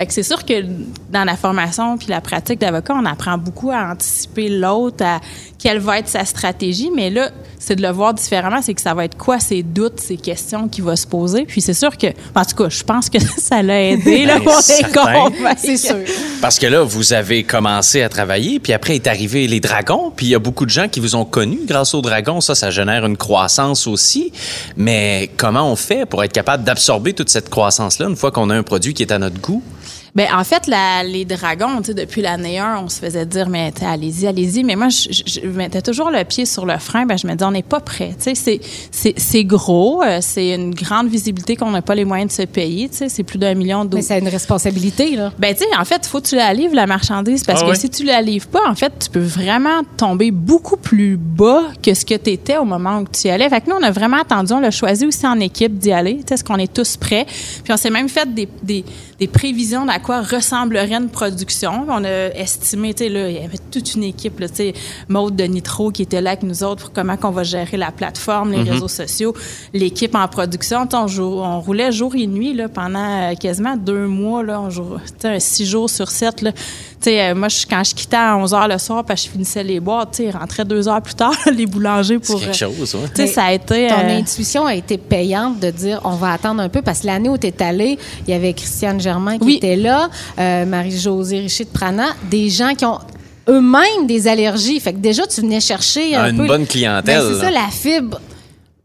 C'est sûr que dans la formation puis la pratique d'avocat, on apprend beaucoup à anticiper l'autre, à quelle va être sa stratégie. Mais là, c'est de le voir différemment. C'est que ça va être quoi ses doutes, ses questions qu'il va se poser. Puis c'est sûr que, en tout cas, je pense que ça l'a aidé là, Ben, pour les. C'est sûr. Parce que là, vous avez commencé à travailler, puis après est arrivé les dragons, puis il y a beaucoup de gens qui vous ont connus grâce aux dragons. Ça, ça génère une croissance aussi. Mais comment on fait pour être capable d'absorber toute cette croissance-là une fois qu'on a un produit qui est à notre goût? Ben en fait, la- les dragons, tu sais, depuis l'année 1, on se faisait dire, mais allez-y, allez-y. Mais moi, je, je- je mettais toujours le pied sur le frein. Ben je me disais, on n'est pas prêt. Tu sais, c'est- c'est c'est gros, euh, c'est une grande visibilité qu'on n'a pas les moyens de se payer. Tu sais, c'est plus d'un million de Mais c'est une responsabilité, là. ben, tu sais, en fait, il faut que tu la livres, la marchandise, parce Ah que si tu la livres pas, en fait, tu peux vraiment tomber beaucoup plus bas que ce que tu étais au moment où tu y allais. Fait que nous, on a vraiment attendu, on l'a choisi aussi en équipe d'y aller. Tu sais, est-ce qu'on est tous prêts? Puis on s'est même fait des, des, des prévisions quoi ressemblerait une production. On a estimé, tu sais, là, il y avait toute une équipe, tu sais, Maude de Nitro qui était là avec nous autres pour comment qu'on va gérer la plateforme, les réseaux sociaux, l'équipe en production. Tu sais, On, on roulait jour et nuit là, pendant euh, quasiment deux mois. Là, on joue, tu sais, six jours sur sept. Là. Tu sais, euh, moi, je- quand je quittais à 11 h le soir parce que je finissais les boîtes, tu sais, ils rentraient deux heures plus tard, les boulangers C'est pour... quelque euh, chose, ouais. Tu sais, ça a été... Ton euh, intuition a été payante de dire on va attendre un peu parce que l'année où tu es allée, il y avait Christiane Germain qui Oui. était là, euh, Marie-Josée Richer de Prana, des gens qui ont eux-mêmes des allergies. Fait que déjà, tu venais chercher un une peu- bonne clientèle, Ben, c'est ça, la fibre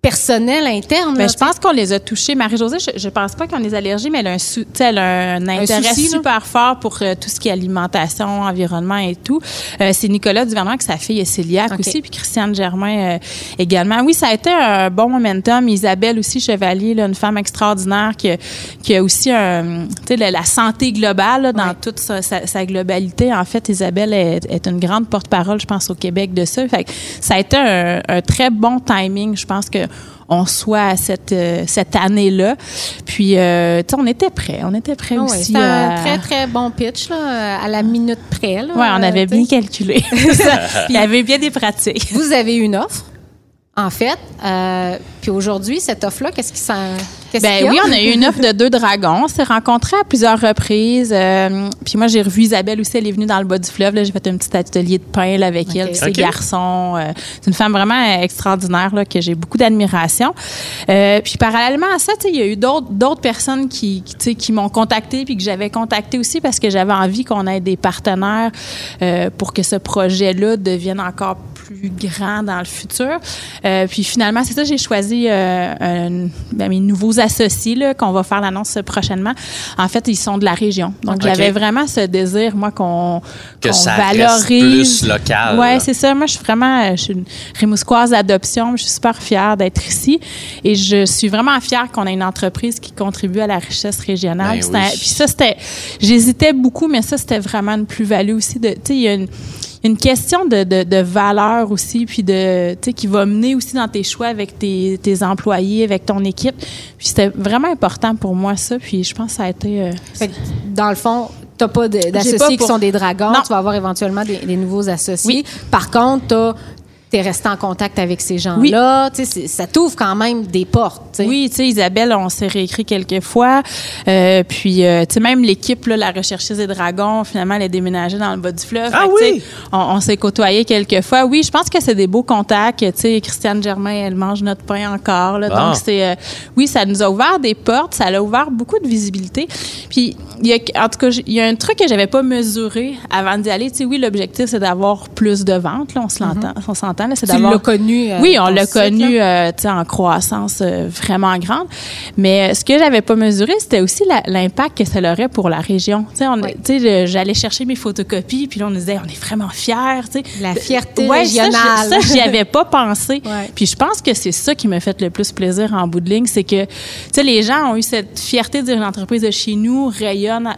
personnelle interne. Ben, là, je pense qu'on les a touchés. Marie-Josée, je, je pense pas qu'on a des allergies, mais elle a un, sou- elle a un intérêt souci, là. super fort pour euh, tout ce qui est alimentation, environnement et tout. Euh, c'est Nicolas Duvernay, que sa fille est cœliaque OK. aussi, puis Christiane Germain euh, également. Oui, ça a été un bon momentum. Isabelle aussi, Chevalier, là, une femme extraordinaire qui, a- qui a aussi un, la, la santé globale là, dans toute sa, sa- sa globalité. En fait, Isabelle est, est une grande porte-parole, je pense, au Québec de ça. Fait que ça a été un, un très bon timing. Je pense que on soit à cette, euh, cette année-là. Puis, euh, tu sais, on était prêts. On était prêts Ah aussi. C'était un très, très bon pitch, là, à la minute près. Là, Ouais, on avait Euh, bien tu sais. calculé. Il y avait bien des pratiques. Vous avez une offre, en fait. euh, puis aujourd'hui, cette offre-là, qu'est-ce qui s'en. qu'est-ce Ben oui, on a eu une offre de deux dragons. On s'est rencontrés à plusieurs reprises. Euh, puis moi, j'ai revu Isabelle aussi. Elle est venue dans le bas du fleuve. là. J'ai fait un petit atelier de pain là, avec elle, puis ses Ok. garçons. Euh, c'est une femme vraiment extraordinaire là, que j'ai beaucoup d'admiration. Euh, puis parallèlement à ça, il y a eu d'autres personnes qui, qui, tu sais, qui m'ont contacté puis que j'avais contacté aussi parce que j'avais envie qu'on ait des partenaires euh, pour que ce projet-là devienne encore plus grand dans le futur. Euh, puis finalement, c'est ça, j'ai choisi euh, un- ben, mes nouveaux associés là, qu'on va faire l'annonce prochainement. En fait, ils sont de la région. Donc, j'avais vraiment ce désir, moi, qu'on Que qu'on ça valorise. plus local, Ouais, là. c'est ça. Moi, je suis vraiment, euh, je suis une Rimouskoise d'adoption. Je suis super fière d'être ici. Et je suis vraiment fière qu'on ait une entreprise qui contribue à la richesse régionale. Ben oui. Puis ça, c'était, j'hésitais beaucoup, mais ça, c'était vraiment une plus-value aussi. De, tu sais, il y a une, une question de, de, de valeur aussi, puis de, tu sais, qui va mener aussi dans tes choix avec tes, tes employés, avec ton équipe. Puis c'était vraiment important pour moi, ça. Puis je pense que ça a été... euh, Fait que, dans le fond, tu n'as pas d'associés qui sont des dragons. Non. Tu vas avoir éventuellement des, des nouveaux associés. Oui. Par contre, tu as tu es resté en contact avec ces gens-là. Tu sais, c'est- Ça t'ouvre quand même des portes. tu sais. Oui, tu sais, Isabelle, on s'est réécrit quelques fois. Euh, puis, euh, tu sais, même l'équipe, là, la recherchiste des dragons, finalement, elle est déménagée dans le bas du fleuve. Ah Fait oui? On, on s'est côtoyés quelques fois. Oui, je pense que c'est des beaux contacts. Tu sais, Christiane Germain, elle mange notre pain encore. Là, Bon. Donc, c'est, euh, oui, ça nous a ouvert des portes. Ça a ouvert beaucoup de visibilité. Puis, il y a, en tout cas, il y a un truc que j'avais pas mesuré avant d'y aller. Tu sais, oui, l'objectif, c'est d'avoir plus de ventes. Là, on se là, c'est. Tu d'avoir l'as connu. euh, oui, on l'a connu euh, en croissance euh, vraiment grande. Mais ce que j'avais pas mesuré, c'était aussi la- l'impact que ça aurait pour la région. On- Oui. j'allais chercher mes photocopies, puis là, on nous disait, on est vraiment fiers. La fierté Ouais, ça, régionale. Ça, j'y avais pas pensé. Ouais. Puis je pense que c'est ça qui m'a fait le plus plaisir en bout de ligne, c'est que, les gens ont eu cette fierté de dire une entreprise de chez nous rayonne à,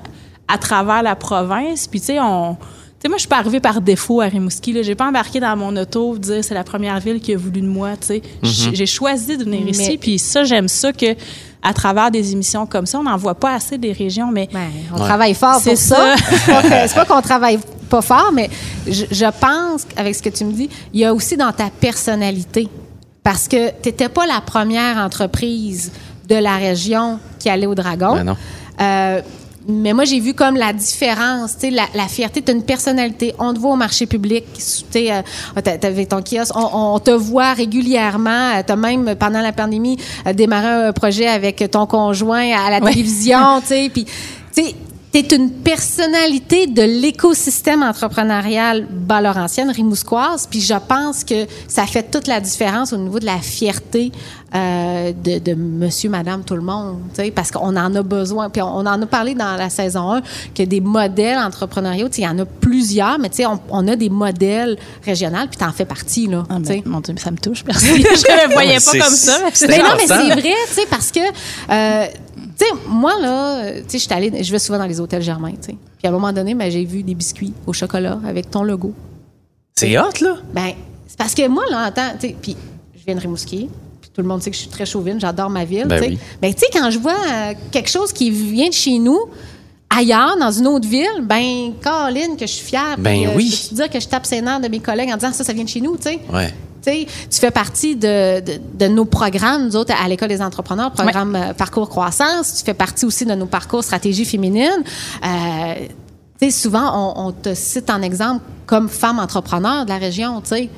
à travers la province. Puis, tu sais, on. Tu sais, moi, je suis pas arrivée par défaut à Rimouski. Là. J'ai pas embarqué dans mon auto dire c'est la première ville qui a voulu de moi. Tu sais, J- j'ai choisi de venir Mais- ici. Puis ça, j'aime ça que à travers des émissions comme ça, on n'en voit pas assez des régions, mais Ben, on travaille fort C'est pour ça. ça. c'est pas, que- c'est pas qu'on travaille pas fort, mais je, je pense, avec ce que tu me dis, il y a aussi dans ta personnalité. Parce que tu n'étais pas la première entreprise de la région qui allait au Dragon. Ben non. Euh, mais moi, j'ai vu comme la différence, tu sais, la, la fierté, tu une personnalité. On te voit au marché public, tu sais, euh, t'avais ton kiosque, on, on te voit régulièrement. Tu as même, pendant la pandémie, euh, démarré un projet avec ton conjoint à la Ouais. télévision, tu sais, puis, tu sais, T'es une personnalité de l'écosystème entrepreneurial bas-laurentienne, rimousquoise, puis je pense que ça fait toute la différence au niveau de la fierté euh, de, de monsieur, madame, tout le monde, tu sais, parce qu'on en a besoin. Puis on, on en a parlé dans la saison 1, que des modèles entrepreneuriaux, tu sais, il y en a plusieurs, mais tu sais, on, on a des modèles régionaux, puis t'en fais partie, là, Ah, tu sais. ben, mon Dieu, ça me touche. Merci. je ne le voyais pas comme ça. Mais non, mais c'est vrai, tu sais, parce que, euh, tu sais, moi, là, tu sais, je vais souvent dans les hôtels Germain, tu sais. Puis à un moment donné, ben, j'ai vu des biscuits au chocolat avec ton logo. C'est hot, là? Ben, c'est parce que moi, là, tu sais, puis je viens de Rimouski, puis tout le monde sait que je suis très chauvine, j'adore ma ville, Ben tu sais. oui. Ben, tu sais, quand je vois euh, quelque chose qui vient de chez nous, ailleurs, dans une autre ville, ben, Caroline, que je suis fière. Ben puis, euh, oui. Je peux te dire que je tape ses nerfs de mes collègues en disant ça, ça vient de chez nous, tu sais? Ouais. Tu fais partie de, de, de nos programmes, nous autres, à l'École des entrepreneurs, programme euh, Parcours Croissance. Tu fais partie aussi de nos parcours Stratégie féminine. Euh, souvent, on, on te cite en exemple comme femme entrepreneur de la région, tu sais.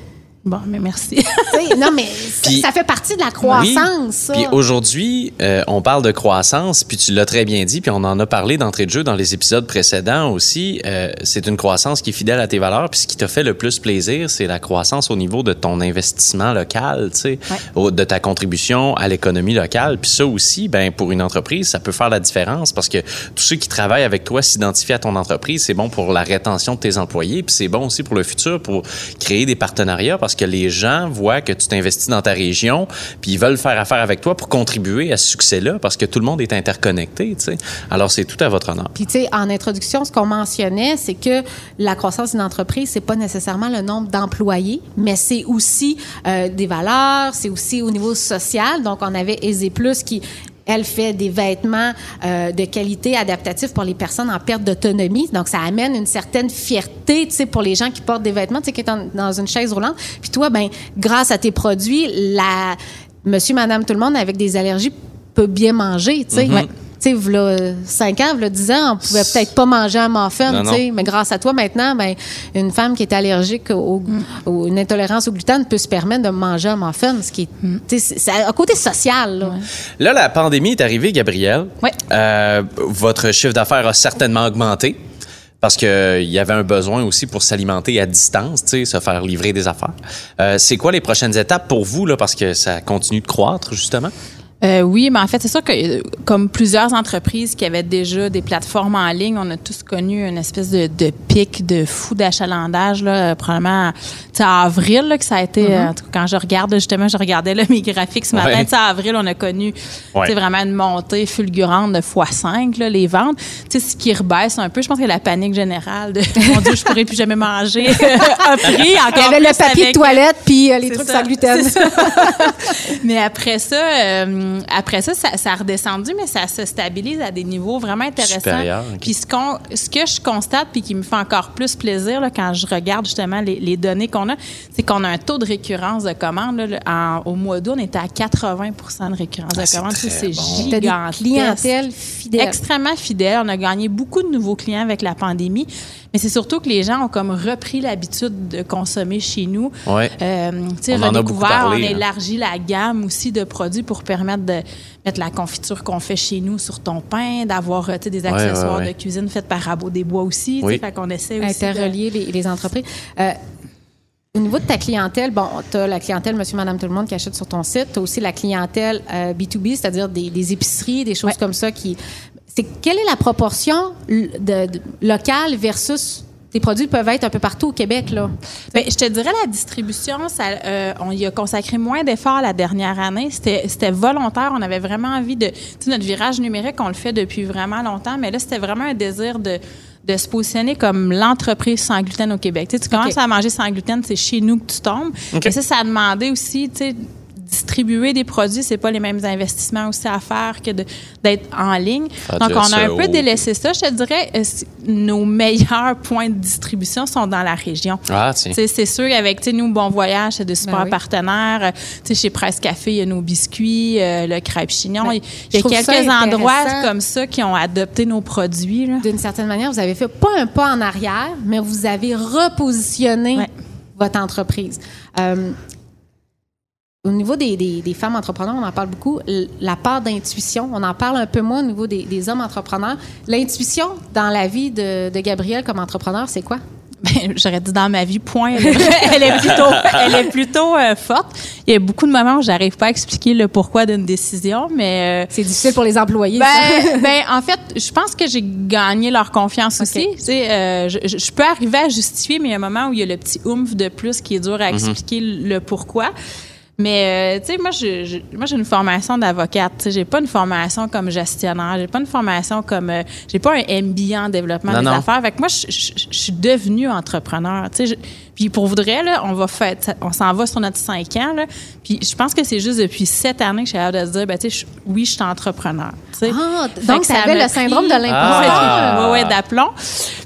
Bon, mais merci. Non, mais ça- Puis- ça fait partie de la croissance. Puis aujourd'hui, euh, on parle de croissance, puis tu l'as très bien dit, puis on en a parlé d'entrée de jeu dans les épisodes précédents aussi. Euh, c'est une croissance qui est fidèle à tes valeurs, puis ce qui t'a fait le plus plaisir, c'est la croissance au niveau de ton investissement local, tu sais, de ta contribution à l'économie locale. Puis ça aussi, ben pour une entreprise, ça peut faire la différence parce que tous ceux qui travaillent avec toi s'identifient à ton entreprise. C'est bon pour la rétention de tes employés, puis c'est bon aussi pour le futur, pour créer des partenariats parce que les gens voient que tu t'investis dans ta région, puis ils veulent faire affaire avec toi pour contribuer à ce succès-là parce que tout le monde est interconnecté, tu sais. Alors c'est tout à votre honneur. Puis, tu sais, en introduction, ce qu'on mentionnait, c'est que la croissance d'une entreprise, c'est pas nécessairement le nombre d'employés, mais c'est aussi euh, des valeurs, c'est aussi au niveau social. Donc, on avait Aisé Plus qui elle fait des vêtements euh, de qualité adaptatifs pour les personnes en perte d'autonomie. Donc, ça amène une certaine fierté, tu sais, pour les gens qui portent des vêtements, tu sais, qui sont dans- dans une chaise roulante. Puis toi, ben, grâce à tes produits, la monsieur, madame, tout le monde avec des allergies peut bien manger, tu sais. Mhm. Ouais. Tu sais, v'là 5 ans, v'là 10 ans, on pouvait peut-être pas manger un muffin, tu sais. Mais grâce à toi, maintenant, ben, une femme qui est allergique au, ou une intolérance au gluten peut se permettre de manger un muffin, ce qui est, sais, c'est- un côté social, là. Là, la pandémie est arrivée, Gabrielle. Ouais. Euh, votre chiffre d'affaires a certainement augmenté parce qu'il y avait un besoin aussi pour s'alimenter à distance, tu sais, se faire livrer des affaires. Euh, c'est quoi les prochaines étapes pour vous, là, parce que ça continue de croître, justement? Euh, oui, mais en fait, c'est sûr que euh, comme plusieurs entreprises qui avaient déjà des plateformes en ligne, on a tous connu une espèce de, de pic de fou d'achalandage, là, euh, probablement tu sais, à avril, là, que ça a été, euh, en tout cas, quand je regarde, justement, je regardais là, mes graphiques ce matin, Ouais. tu sais, à avril, on a connu tu sais, Ouais. vraiment une montée fulgurante de x5, là, les ventes. Tu sais, ce qui rebaisse un peu, je pense que la panique générale de « Mon Dieu, je pourrais plus jamais manger » a pris Il y encore avait le papier avec- de toilette puis euh, les c'est trucs ça, sans gluten. Mais après ça, euh, euh, après ça, ça, ça a redescendu, mais ça se stabilise à des niveaux vraiment intéressants. Puis ce, qu'on, ce que je constate, puis qui me fait encore plus plaisir là, quand je regarde justement les, les données qu'on a, c'est qu'on a un taux de récurrence de commandes. là, en- au mois d'août, on était à 80% de récurrence Ah, de très Ça, c'est bon. Gigantesque. clientèles fidèles. Extrêmement fidèle. On a gagné beaucoup de nouveaux clients avec la pandémie. Mais c'est surtout que les gens ont comme repris l'habitude de consommer chez nous. Ouais. Euh, tu sais, On en a beaucoup redécouvert, parlé, on a hein. élargi la gamme aussi de produits pour permettre de mettre la confiture qu'on fait chez nous sur ton pain, d'avoir euh, tu sais, des accessoires ouais, ouais. de cuisine faits par Rabot des Bois aussi. Oui. Fait qu'on essaie aussi. de- interrelier les, les entreprises. Euh, au niveau de ta clientèle, bon, tu as la clientèle monsieur, madame, tout le monde qui achète sur ton site. Tu as aussi la clientèle euh, B2B, c'est-à-dire des, des épiceries, des choses Ouais. comme ça. qui c'est Quelle est la proportion de, de- locale versus tes produits peuvent être un peu partout au Québec, là? Ben, je te dirais la distribution, ça, euh, on y a consacré moins d'efforts la dernière année. C'était c'était volontaire. On avait vraiment envie de, tu sais, notre virage numérique, on le fait depuis vraiment longtemps, mais là c'était vraiment un désir de de se positionner comme l'entreprise sans gluten au Québec. Tu, sais, tu commences à manger sans gluten, c'est chez nous que tu tombes. Et ça, ça a demandé aussi, tu sais, distribuer des produits, c'est pas les mêmes investissements aussi à faire que d'être en ligne. Faire Donc, on a un peu délaissé ça. Je te dirais, euh, nos meilleurs points de distribution sont dans la région. Ah, C'est sûr sais, nous, Bon Voyage, c'est de super Ben oui. partenaires. Euh, tu sais, Chez Presse Café, il y a nos biscuits, euh, le crêpe chignon. Ben, il y a quelques endroits comme ça qui ont adopté nos produits. D'une certaine manière, vous avez fait pas un pas en arrière, mais vous avez repositionné Ouais. votre entreprise. Euh, au niveau des, des- des femmes entrepreneurs, on en parle beaucoup. La part d'intuition, on en parle un peu moins au niveau des, des hommes entrepreneurs. L'intuition dans la vie de, de Gabriel comme entrepreneur, c'est quoi? Ben, J'aurais dit dans ma vie, point. Elle est, plutôt, elle est plutôt euh, forte. Il y a beaucoup de moments où j'arrive pas à expliquer le pourquoi d'une décision, mais... euh, C'est difficile pour les employés. ça. Ben, ben, en fait, je pense que j'ai gagné leur confiance aussi. Tu sais, euh, je, je- je peux arriver à justifier, mais il y a un moment où il y a le petit oomph de plus qui est dur à expliquer le pourquoi. Mais, euh, tu sais, moi, je- moi, j'ai une formation d'avocate. Tu sais, j'ai pas une formation comme gestionnaire. J'ai pas une formation comme. euh, j'ai pas un MBA en développement Non, des non. affaires. Fait que moi, je, suis devenue entrepreneur. Tu sais, puis pour vrai, là, on va faire, on s'en va sur notre cinq ans. Là, puis je pense que c'est juste depuis sept années que suis capable de se dire, ben, tu sais, oui, je suis entrepreneur. Ah, donc, ça avais m'a le syndrome pris- de l'imposteur. Ah. Ouais, ouais, d'aplomb.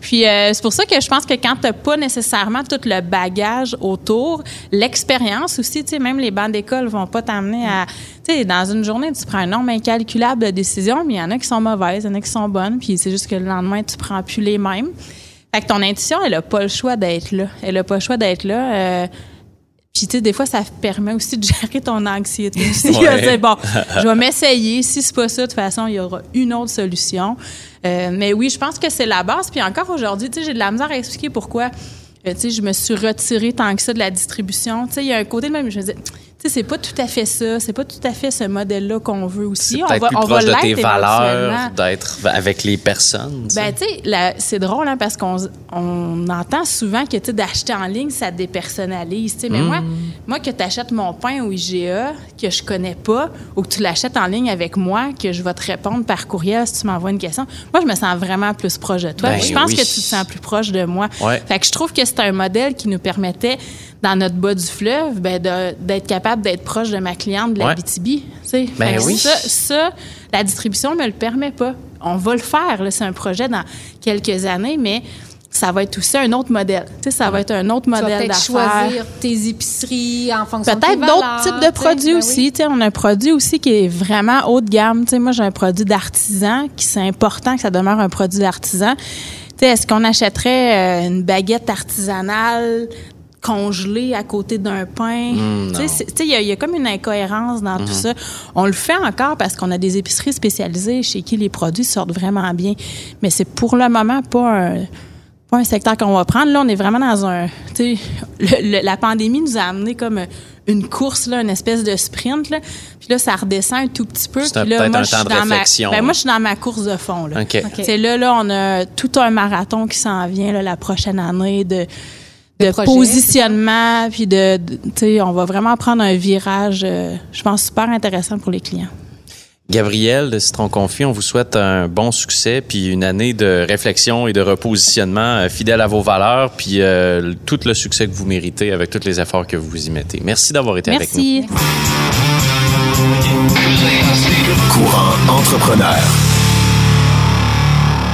Puis euh, c'est pour ça que je pense que quand tu pas nécessairement tout le bagage autour, l'expérience aussi, tu sais, même les bancs d'école vont pas t'amener à. Tu sais, dans une journée, tu prends un nombre incalculable de décisions, mais il y en a qui sont mauvaises, il y en a qui sont bonnes, puis c'est juste que le lendemain, tu prends plus les mêmes. Fait que ton intuition, elle a pas le choix d'être là. Elle a pas le choix d'être là. euh, puis, tu sais, des fois, ça permet aussi de gérer ton anxiété aussi. Ouais. Bon, je vais m'essayer. Si c'est pas ça, de toute façon, il y aura une autre solution. Euh, mais oui, je pense que c'est la base. Puis encore aujourd'hui, tu sais, j'ai de la misère à expliquer pourquoi, euh, tu sais, je me suis retirée tant que ça de la distribution. Tu sais, il y a un côté de même, je me dis, tu sais, c'est pas tout à fait ça. C'est pas tout à fait ce modèle-là qu'on veut aussi. C'est peut-être plus proche de tes valeurs, d'être avec les personnes. tu sais. Ben, tu sais, c'est drôle, hein, parce qu'on on entend souvent que, tu d'acheter en ligne, ça dépersonnalise, tu sais. Mais moi, moi, que tu achètes mon pain au IGA, que je connais pas, ou que tu l'achètes en ligne avec moi, que je vais te répondre par courriel si tu m'envoies une question, moi, je me sens vraiment plus proche de toi. Ben je pense oui. que tu te sens plus proche de moi. Ouais. Fait que je trouve que c'est un modèle qui nous permettait, dans notre bas du fleuve, ben, d'être capable d'être proche de ma cliente de la Ouais. BTB. tu sais. Ben oui. Ça, ça, la distribution ne me le permet pas. On va le faire. là. C'est un projet dans quelques années, mais ça va être aussi un autre modèle. Tu sais, ça va être un autre Tu vas modèle peut-être d'affaires. choisir tes épiceries en fonction Peut-être d'autres types de produits Ben aussi. oui. Tu sais, on a un produit aussi qui est vraiment haut de gamme. Tu sais, moi, j'ai un produit d'artisan qui c'est important que ça demeure un produit d'artisan. Tu sais, Est-ce qu'on achèterait euh, une baguette artisanale congelée à côté d'un pain? Mm, Tu sais, sais, il y, a- il y a comme une incohérence dans Mm-hmm. tout ça. On le fait encore parce qu'on a des épiceries spécialisées chez qui les produits sortent vraiment bien. Mais c'est pour le moment pas un pas un secteur qu'on va prendre. Là, on est vraiment dans un. Tu sais, le- le- la pandémie nous a amené comme une course, là, une espèce de sprint. Là. Puis là, ça redescend un tout petit peu. Puis là, peut-être moi, un je suis temps de dans ma- réflexion, ben, moi, je suis dans ma course de fond. Là. OK. OK. C'est là, là, on a tout un marathon qui s'en vient là, la prochaine année de, de projets. positionnement. Puis de, de- tu sais, on va vraiment prendre un virage, euh, je pense, super intéressant pour les clients. Gabriel de Citron Confit, on vous souhaite un bon succès puis une année de réflexion et de repositionnement euh, fidèle à vos valeurs puis euh, tout le succès que vous méritez avec tous les efforts que vous y mettez. Merci d'avoir été avec nous. Merci. entrepreneur.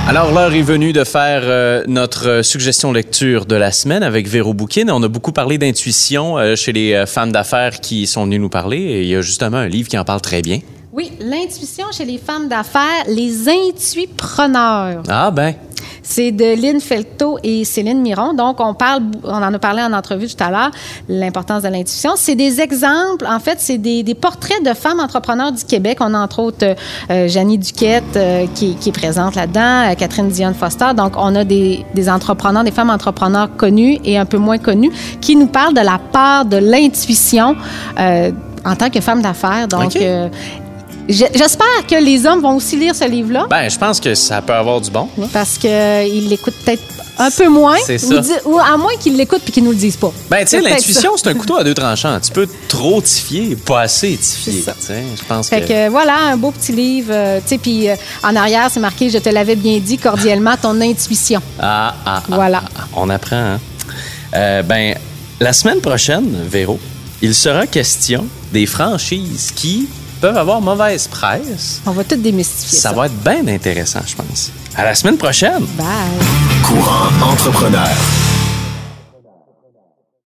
Alors, l'heure est venue de faire euh, notre suggestion lecture de la semaine avec Véro Bouquin. On a beaucoup parlé d'intuition euh, chez les euh, femmes d'affaires qui sont venues nous parler. Et il y a justement un livre qui en parle très bien. Oui, l'intuition chez les femmes d'affaires, les intuipreneurs. Ah ben, C'est de Lynn Felto et Céline Miron. Donc, on parle, on en a parlé en entrevue tout à l'heure, l'importance de l'intuition. C'est des exemples, en fait, c'est des, des portraits de femmes entrepreneurs du Québec. On a entre autres euh, euh, Janie Duquette euh, qui, qui est présente là-dedans, euh, Catherine Dionne Foster. Donc, on a des, des entrepreneurs, des femmes entrepreneurs connues et un peu moins connues qui nous parlent de la part de l'intuition en tant que femme d'affaires. Donc, euh, J'espère que les hommes vont aussi lire ce livre-là ben, je pense que ça peut avoir du bon. là. parce qu'ils l'écoutent peut-être un peu moins. C'est ou ça. di- Ou, à moins qu'ils l'écoutent puis qu'ils nous le disent pas. Ben, tu sais, l'intuition, ça. c'est un couteau à deux tranchants. Tu peux trop tifier, pas assez tifier. Je pense Fait que voilà, un beau petit livre. euh, tu sais, puis euh, en arrière, c'est marqué Je te l'avais bien dit cordialement, ton intuition. Ah, ah, ah, Voilà. ah, ah. on apprend, hein? Euh, ben, la semaine prochaine, Véro, il sera question des franchises qui peuvent avoir mauvaise presse. On va tout démystifier. Ça Ça, va être bien intéressant, je pense. À la semaine prochaine! Bye. Courant entrepreneur.